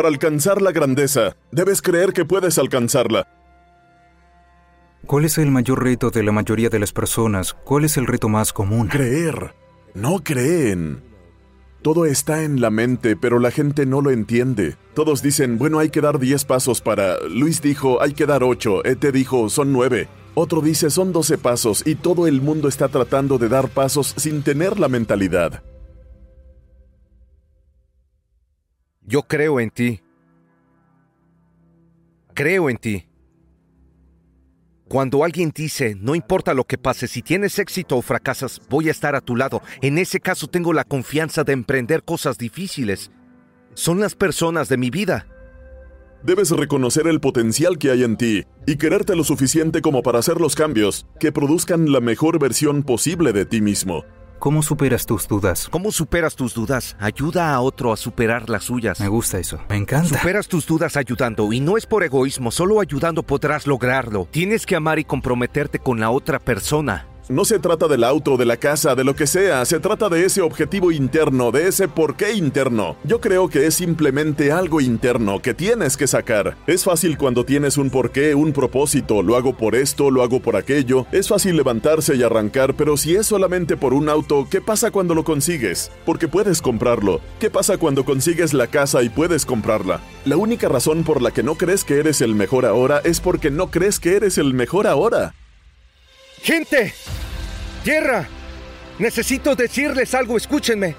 Para alcanzar la grandeza, debes creer que puedes alcanzarla. ¿Cuál es el mayor reto de la mayoría de las personas? ¿Cuál es el reto más común? Creer. No creen. Todo está en la mente, pero la gente no lo entiende. Todos dicen, bueno, hay que dar 10 pasos para... Luis dijo, hay que dar 8. Ete dijo, son 9. Otro dice, son 12 pasos, y todo el mundo está tratando de dar pasos sin tener la mentalidad. Yo creo en ti. Creo en ti. Cuando alguien dice, no importa lo que pase, si tienes éxito o fracasas, voy a estar a tu lado. En ese caso tengo la confianza de emprender cosas difíciles. Son las personas de mi vida. Debes reconocer el potencial que hay en ti y quererte lo suficiente como para hacer los cambios que produzcan la mejor versión posible de ti mismo. ¿Cómo superas tus dudas? ¿Cómo superas tus dudas? Ayuda a otro a superar las suyas. Me gusta eso. Me encanta. Superas tus dudas ayudando y no es por egoísmo, solo ayudando podrás lograrlo. Tienes que amar y comprometerte con la otra persona. No se trata del auto, de la casa, de lo que sea, se trata de ese objetivo interno, de ese porqué interno. Yo creo que es simplemente algo interno que tienes que sacar. Es fácil cuando tienes un porqué, un propósito, lo hago por esto, lo hago por aquello. Es fácil levantarse y arrancar, pero si es solamente por un auto, ¿qué pasa cuando lo consigues? Porque puedes comprarlo. ¿Qué pasa cuando consigues la casa y puedes comprarla? La única razón por la que no crees que eres el mejor ahora es porque no crees que eres el mejor ahora. ¡Gente! ¡Tierra! Necesito decirles algo, escúchenme.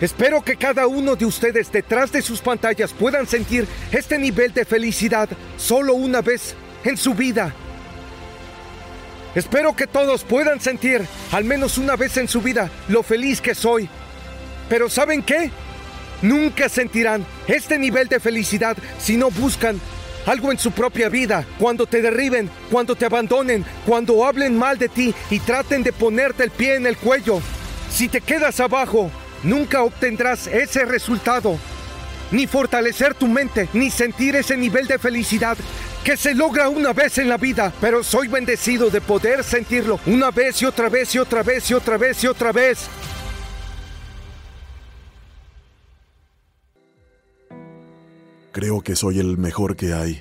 Espero que cada uno de ustedes detrás de sus pantallas puedan sentir este nivel de felicidad solo una vez en su vida. Espero que todos puedan sentir, al menos una vez en su vida, lo feliz que soy. Pero ¿saben qué? Nunca sentirán este nivel de felicidad si no buscan algo en su propia vida, cuando te derriben, cuando te abandonen, cuando hablen mal de ti y traten de ponerte el pie en el cuello. Si te quedas abajo, nunca obtendrás ese resultado, ni fortalecer tu mente, ni sentir ese nivel de felicidad que se logra una vez en la vida, pero soy bendecido de poder sentirlo una vez y otra vez y otra vez y otra vez y otra vez. Creo que soy el mejor que hay.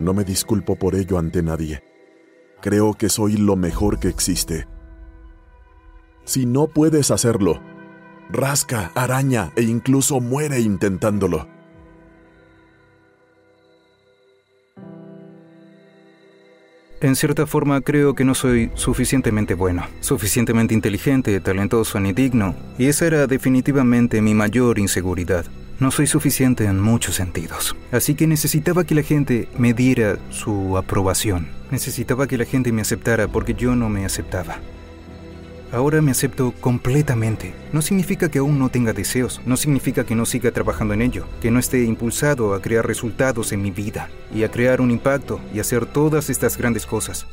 No me disculpo por ello ante nadie. Creo que soy lo mejor que existe. Si no puedes hacerlo, rasca, araña e incluso muere intentándolo. En cierta forma creo que no soy suficientemente bueno, suficientemente inteligente, talentoso ni digno, y esa era definitivamente mi mayor inseguridad. No soy suficiente en muchos sentidos. Así que necesitaba que la gente me diera su aprobación. Necesitaba que la gente me aceptara porque yo no me aceptaba. Ahora me acepto completamente. No significa que aún no tenga deseos, no significa que no siga trabajando en ello, que no esté impulsado a crear resultados en mi vida y a crear un impacto y hacer todas estas grandes cosas.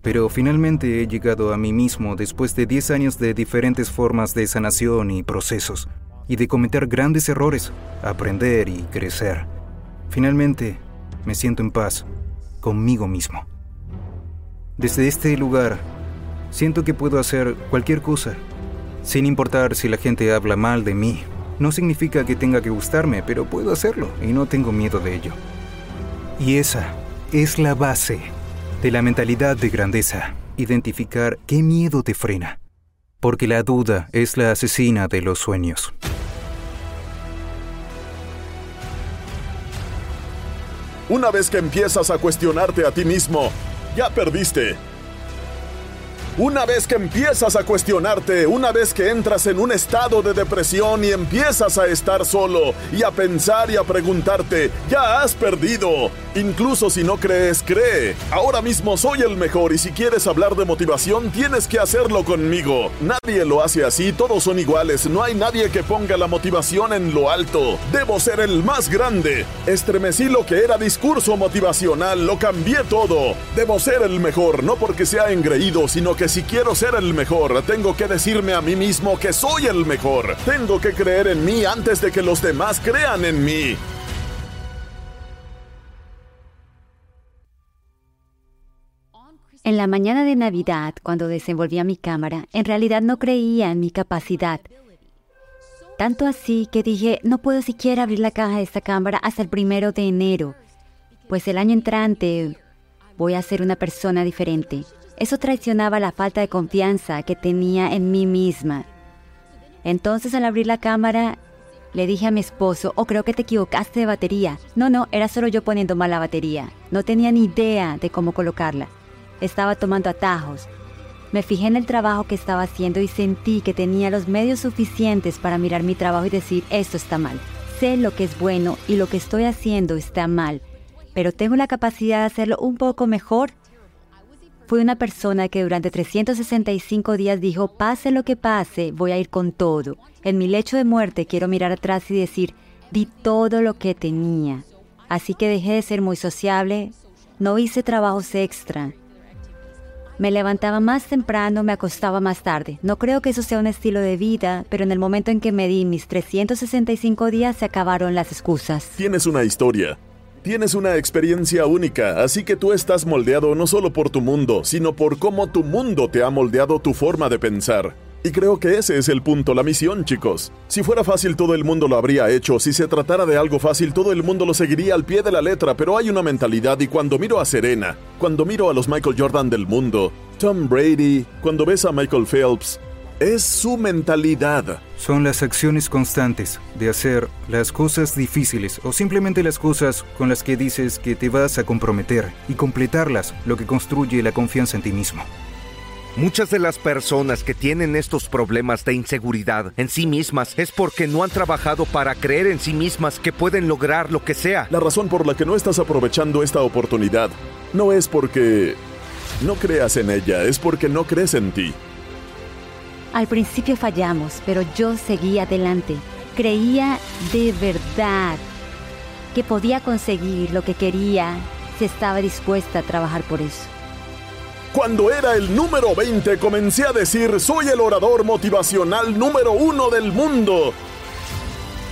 Pero finalmente he llegado a mí mismo después de 10 años de diferentes formas de sanación y procesos, y de cometer grandes errores, aprender y crecer. Finalmente, me siento en paz conmigo mismo. Desde este lugar, siento que puedo hacer cualquier cosa, sin importar si la gente habla mal de mí. No significa que tenga que gustarme, pero puedo hacerlo y no tengo miedo de ello. Y esa es la base de la mentalidad de grandeza, identificar qué miedo te frena, porque la duda es la asesina de los sueños. Una vez que empiezas a cuestionarte a ti mismo, ya perdiste. Una vez que empiezas a cuestionarte, una vez que entras en un estado de depresión y empiezas a estar solo y a pensar y a preguntarte, ya has perdido. Incluso si no crees, cree. Ahora mismo soy el mejor y si quieres hablar de motivación tienes que hacerlo conmigo. Nadie lo hace así, todos son iguales, no hay nadie que ponga la motivación en lo alto. Debo ser el más grande. Estremecí lo que era discurso motivacional, lo cambié todo. Debo ser el mejor, no porque sea engreído, sino que si quiero ser el mejor, tengo que decirme a mí mismo que soy el mejor. Tengo que creer en mí antes de que los demás crean en mí. En la mañana de Navidad, cuando desenvolvía mi cámara, en realidad no creía en mi capacidad. Tanto así que dije, no puedo siquiera abrir la caja de esta cámara hasta el primero de enero, pues el año entrante voy a ser una persona diferente. Eso traicionaba la falta de confianza que tenía en mí misma. Entonces al abrir la cámara, le dije a mi esposo, oh creo que te equivocaste de batería. No, no, era solo yo poniendo mal la batería. No tenía ni idea de cómo colocarla. Estaba tomando atajos. Me fijé en el trabajo que estaba haciendo y sentí que tenía los medios suficientes para mirar mi trabajo y decir, esto está mal. Sé lo que es bueno y lo que estoy haciendo está mal, pero tengo la capacidad de hacerlo un poco mejor Fui una persona que durante 365 días dijo, pase lo que pase, voy a ir con todo. En mi lecho de muerte quiero mirar atrás y decir, di todo lo que tenía. Así que dejé de ser muy sociable, no hice trabajos extra. Me levantaba más temprano, me acostaba más tarde. No creo que eso sea un estilo de vida, pero en el momento en que me di mis 365 días se acabaron las excusas. Tienes una historia, Tienes una experiencia única, así que tú estás moldeado no solo por tu mundo, sino por cómo tu mundo te ha moldeado tu forma de pensar. Y creo que ese es el punto, la misión, chicos. Si fuera fácil todo el mundo lo habría hecho, si se tratara de algo fácil todo el mundo lo seguiría al pie de la letra, pero hay una mentalidad y cuando miro a Serena, cuando miro a los Michael Jordan del mundo, Tom Brady, cuando ves a Michael Phelps, es su mentalidad. Son las acciones constantes de hacer las cosas difíciles o simplemente las cosas con las que dices que te vas a comprometer y completarlas lo que construye la confianza en ti mismo. Muchas de las personas que tienen estos problemas de inseguridad en sí mismas es porque no han trabajado para creer en sí mismas que pueden lograr lo que sea. La razón por la que no estás aprovechando esta oportunidad no es porque no creas en ella, es porque no crees en ti. Al principio fallamos, pero yo seguí adelante. Creía de verdad que podía conseguir lo que quería si estaba dispuesta a trabajar por eso. Cuando era el número 20 comencé a decir, soy el orador motivacional número uno del mundo.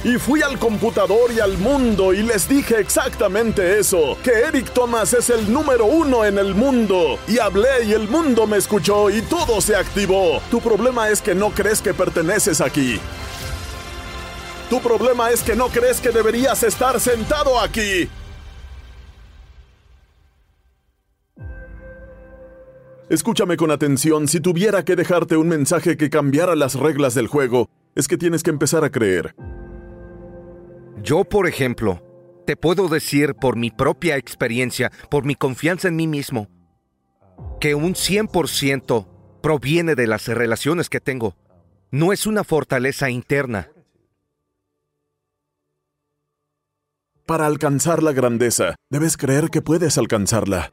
Y fui al computador y al mundo y les dije exactamente eso, que Eric Thomas es el número uno en el mundo. Y hablé y el mundo me escuchó y todo se activó. Tu problema es que no crees que perteneces aquí. Tu problema es que no crees que deberías estar sentado aquí. Escúchame con atención, si tuviera que dejarte un mensaje que cambiara las reglas del juego, es que tienes que empezar a creer. Yo, por ejemplo, te puedo decir por mi propia experiencia, por mi confianza en mí mismo, que un 100% proviene de las relaciones que tengo. No es una fortaleza interna. Para alcanzar la grandeza, debes creer que puedes alcanzarla.